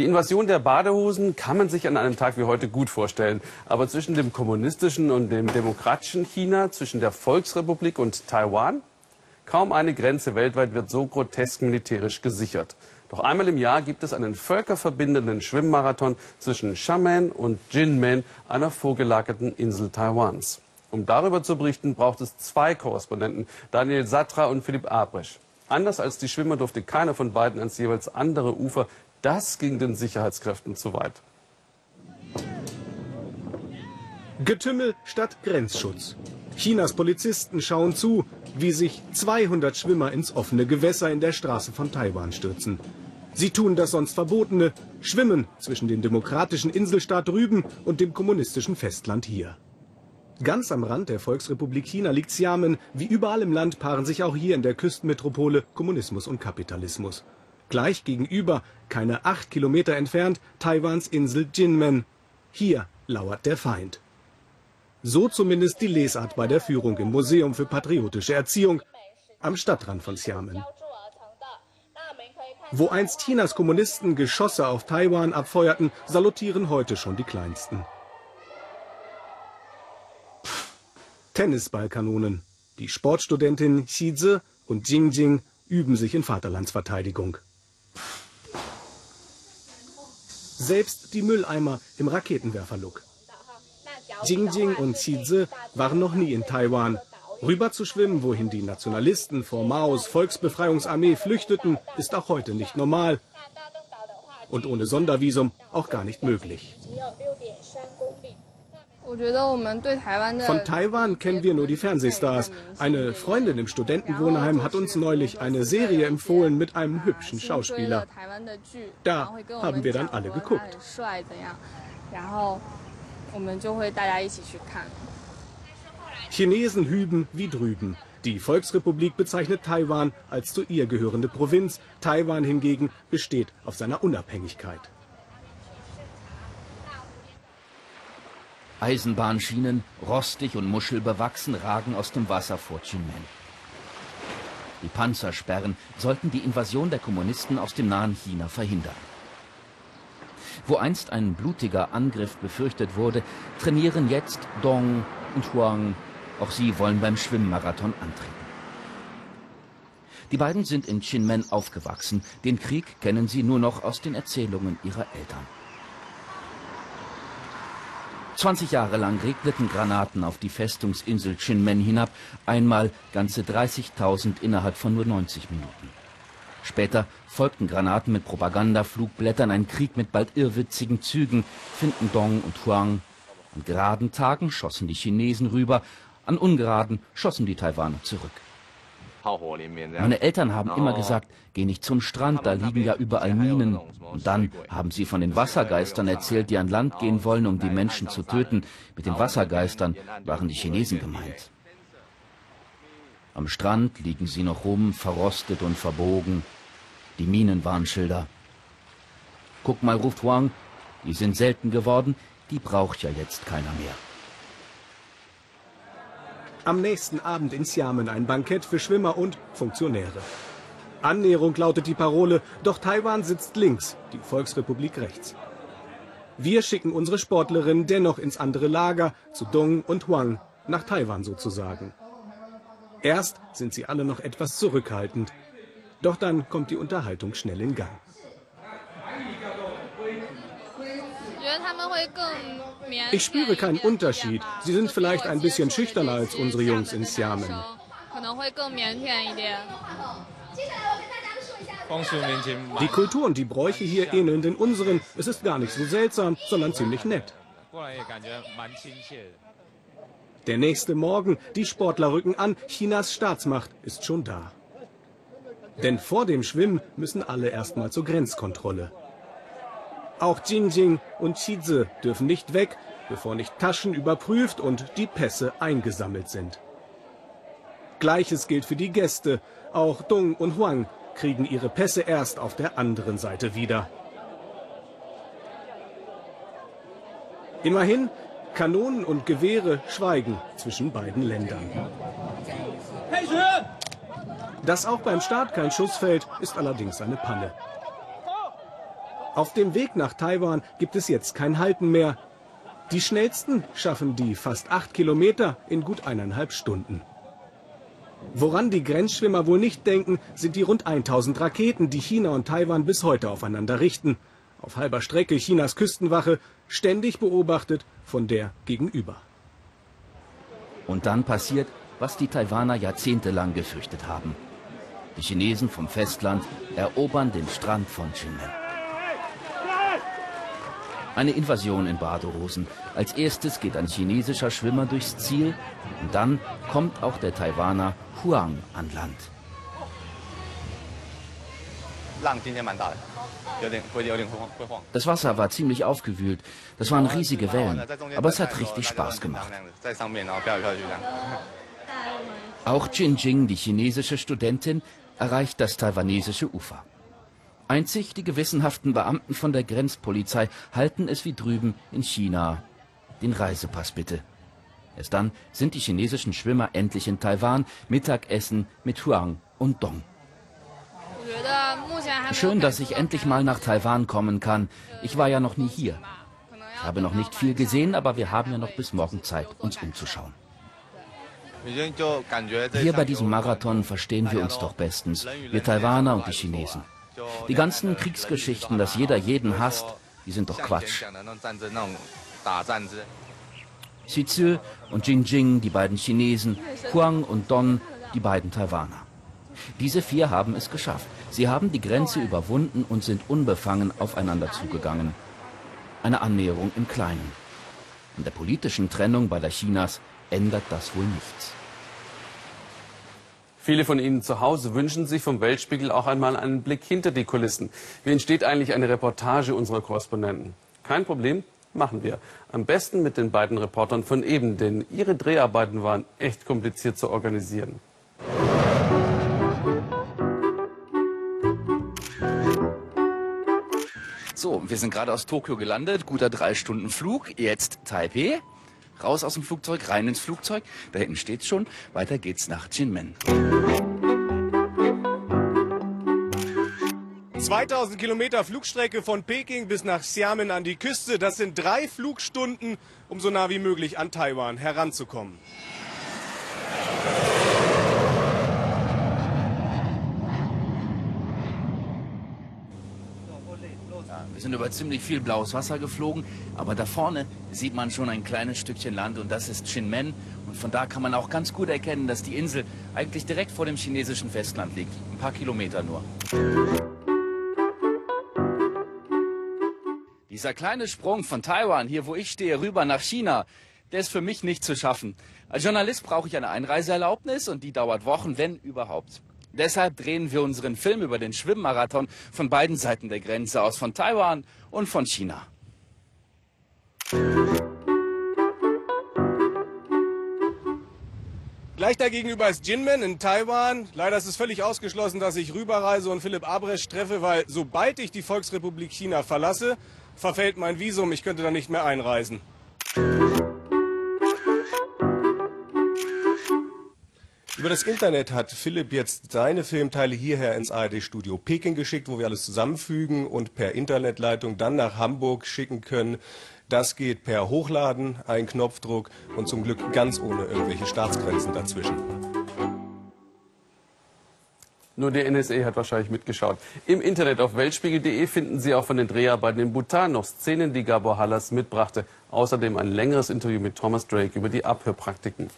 Die Invasion der Badehosen kann man sich an einem Tag wie heute gut vorstellen. Aber zwischen dem kommunistischen und dem demokratischen China, zwischen der Volksrepublik und Taiwan, kaum eine Grenze weltweit wird so grotesk militärisch gesichert. Doch einmal im Jahr gibt es einen völkerverbindenden Schwimmmarathon zwischen Xiamen und Jinmen, einer vorgelagerten Insel Taiwans. Um darüber zu berichten, braucht es zwei Korrespondenten, Daniel Satra und Philipp Abresch. Anders als die Schwimmer durfte keiner von beiden ans jeweils andere Ufer das ging den Sicherheitskräften zu weit. Getümmel statt Grenzschutz. Chinas Polizisten schauen zu, wie sich 200 Schwimmer ins offene Gewässer in der Straße von Taiwan stürzen. Sie tun das sonst Verbotene, schwimmen zwischen dem demokratischen Inselstaat drüben und dem kommunistischen Festland hier. Ganz am Rand der Volksrepublik China liegt Xiamen. Wie überall im Land paaren sich auch hier in der Küstenmetropole Kommunismus und Kapitalismus. Gleich gegenüber, keine acht Kilometer entfernt, Taiwans Insel Jinmen. Hier lauert der Feind. So zumindest die Lesart bei der Führung im Museum für patriotische Erziehung am Stadtrand von Xiamen. Wo einst Chinas Kommunisten Geschosse auf Taiwan abfeuerten, salutieren heute schon die Kleinsten. Tennisballkanonen. Die Sportstudentin Xi Zi und Jing Jing üben sich in Vaterlandsverteidigung. Selbst die Mülleimer im Raketenwerferlook. Jingjing und Xizi waren noch nie in Taiwan. Rüber zu schwimmen, wohin die Nationalisten vor Maos Volksbefreiungsarmee flüchteten, ist auch heute nicht normal. Und ohne Sondervisum auch gar nicht möglich. Von Taiwan kennen wir nur die Fernsehstars. Eine Freundin im Studentenwohnheim hat uns neulich eine Serie empfohlen mit einem hübschen Schauspieler. Da haben wir dann alle geguckt. Chinesen hüben wie drüben. Die Volksrepublik bezeichnet Taiwan als zu ihr gehörende Provinz. Taiwan hingegen besteht auf seiner Unabhängigkeit. Eisenbahnschienen, rostig und muschelbewachsen, ragen aus dem Wasser vor Chinmen. Die Panzersperren sollten die Invasion der Kommunisten aus dem nahen China verhindern. Wo einst ein blutiger Angriff befürchtet wurde, trainieren jetzt Dong und Huang. Auch sie wollen beim Schwimmmarathon antreten. Die beiden sind in Chinmen aufgewachsen. Den Krieg kennen sie nur noch aus den Erzählungen ihrer Eltern. 20 Jahre lang regneten Granaten auf die Festungsinsel Chinmen hinab, einmal ganze 30.000 innerhalb von nur 90 Minuten. Später folgten Granaten mit Propagandaflugblättern, ein Krieg mit bald irrwitzigen Zügen, finden Dong und Huang. An geraden Tagen schossen die Chinesen rüber, an ungeraden schossen die Taiwaner zurück. Meine Eltern haben immer gesagt, geh nicht zum Strand, da liegen ja überall Minen. Und dann haben sie von den Wassergeistern erzählt, die an Land gehen wollen, um die Menschen zu töten. Mit den Wassergeistern waren die Chinesen gemeint. Am Strand liegen sie noch rum, verrostet und verbogen. Die Minenwarnschilder. Guck mal, ruft Wang, die sind selten geworden, die braucht ja jetzt keiner mehr. Am nächsten Abend in Xiamen ein Bankett für Schwimmer und Funktionäre. Annäherung lautet die Parole, doch Taiwan sitzt links, die Volksrepublik rechts. Wir schicken unsere Sportlerinnen dennoch ins andere Lager, zu Dong und Huang, nach Taiwan sozusagen. Erst sind sie alle noch etwas zurückhaltend, doch dann kommt die Unterhaltung schnell in Gang. Ich spüre keinen Unterschied. Sie sind vielleicht ein bisschen schüchterner als unsere Jungs in Xiamen. Die Kultur und die Bräuche hier ähneln den unseren. Es ist gar nicht so seltsam, sondern ziemlich nett. Der nächste Morgen, die Sportler rücken an, Chinas Staatsmacht ist schon da. Denn vor dem Schwimmen müssen alle erstmal zur Grenzkontrolle. Auch Jinjing und Chize dürfen nicht weg, bevor nicht Taschen überprüft und die Pässe eingesammelt sind. Gleiches gilt für die Gäste. Auch Dong und Huang kriegen ihre Pässe erst auf der anderen Seite wieder. Immerhin, Kanonen und Gewehre schweigen zwischen beiden Ländern. Dass auch beim Start kein Schuss fällt, ist allerdings eine Panne. Auf dem Weg nach Taiwan gibt es jetzt kein Halten mehr. Die schnellsten schaffen die fast acht Kilometer in gut eineinhalb Stunden. Woran die Grenzschwimmer wohl nicht denken, sind die rund 1000 Raketen, die China und Taiwan bis heute aufeinander richten. Auf halber Strecke Chinas Küstenwache, ständig beobachtet von der gegenüber. Und dann passiert, was die Taiwaner jahrzehntelang gefürchtet haben. Die Chinesen vom Festland erobern den Strand von Ximen. Eine Invasion in Badehosen. Als erstes geht ein chinesischer Schwimmer durchs Ziel und dann kommt auch der Taiwaner Huang an Land. Das Wasser war ziemlich aufgewühlt. Das waren riesige Wellen. Aber es hat richtig Spaß gemacht. Auch Jin Jing, die chinesische Studentin, erreicht das taiwanesische Ufer. Einzig die gewissenhaften Beamten von der Grenzpolizei halten es wie drüben in China. Den Reisepass bitte. Erst dann sind die chinesischen Schwimmer endlich in Taiwan, Mittagessen mit Huang und Dong. Schön, dass ich endlich mal nach Taiwan kommen kann. Ich war ja noch nie hier. Ich habe noch nicht viel gesehen, aber wir haben ja noch bis morgen Zeit, uns umzuschauen. Hier bei diesem Marathon verstehen wir uns doch bestens, wir Taiwaner und die Chinesen. Die ganzen Kriegsgeschichten, dass jeder jeden hasst, die sind doch Quatsch. Xi Zhi und Jing Jing, die beiden Chinesen, Huang und Don, die beiden Taiwaner. Diese vier haben es geschafft. Sie haben die Grenze überwunden und sind unbefangen aufeinander zugegangen. Eine Annäherung im Kleinen. An der politischen Trennung beider Chinas ändert das wohl nichts. Viele von Ihnen zu Hause wünschen sich vom Weltspiegel auch einmal einen Blick hinter die Kulissen. Wie entsteht eigentlich eine Reportage unserer Korrespondenten? Kein Problem, machen wir. Am besten mit den beiden Reportern von eben, denn ihre Dreharbeiten waren echt kompliziert zu organisieren. So, wir sind gerade aus Tokio gelandet, guter drei Stunden Flug, jetzt Taipei. Raus aus dem Flugzeug, rein ins Flugzeug. Da hinten steht's schon. Weiter geht's nach Jinmen. 2000 Kilometer Flugstrecke von Peking bis nach Xiamen an die Küste. Das sind drei Flugstunden, um so nah wie möglich an Taiwan heranzukommen. Wir sind über ziemlich viel blaues Wasser geflogen, aber da vorne sieht man schon ein kleines Stückchen Land und das ist Xinmen. Und von da kann man auch ganz gut erkennen, dass die Insel eigentlich direkt vor dem chinesischen Festland liegt. Ein paar Kilometer nur. Dieser kleine Sprung von Taiwan, hier wo ich stehe, rüber nach China, der ist für mich nicht zu schaffen. Als Journalist brauche ich eine Einreiseerlaubnis und die dauert Wochen, wenn überhaupt. Deshalb drehen wir unseren Film über den Schwimmmarathon von beiden Seiten der Grenze aus, von Taiwan und von China. Gleich dagegenüber ist Jinmen in Taiwan. Leider ist es völlig ausgeschlossen, dass ich rüberreise und Philipp Abresch treffe, weil sobald ich die Volksrepublik China verlasse, verfällt mein Visum. Ich könnte dann nicht mehr einreisen. Über das Internet hat Philipp jetzt seine Filmteile hierher ins ARD-Studio Peking geschickt, wo wir alles zusammenfügen und per Internetleitung dann nach Hamburg schicken können. Das geht per Hochladen, ein Knopfdruck und zum Glück ganz ohne irgendwelche Staatsgrenzen dazwischen. Nur die NSA hat wahrscheinlich mitgeschaut. Im Internet auf weltspiegel.de finden Sie auch von den Dreharbeiten in Bhutan noch Szenen, die Gabor Hallas mitbrachte. Außerdem ein längeres Interview mit Thomas Drake über die Abhörpraktiken.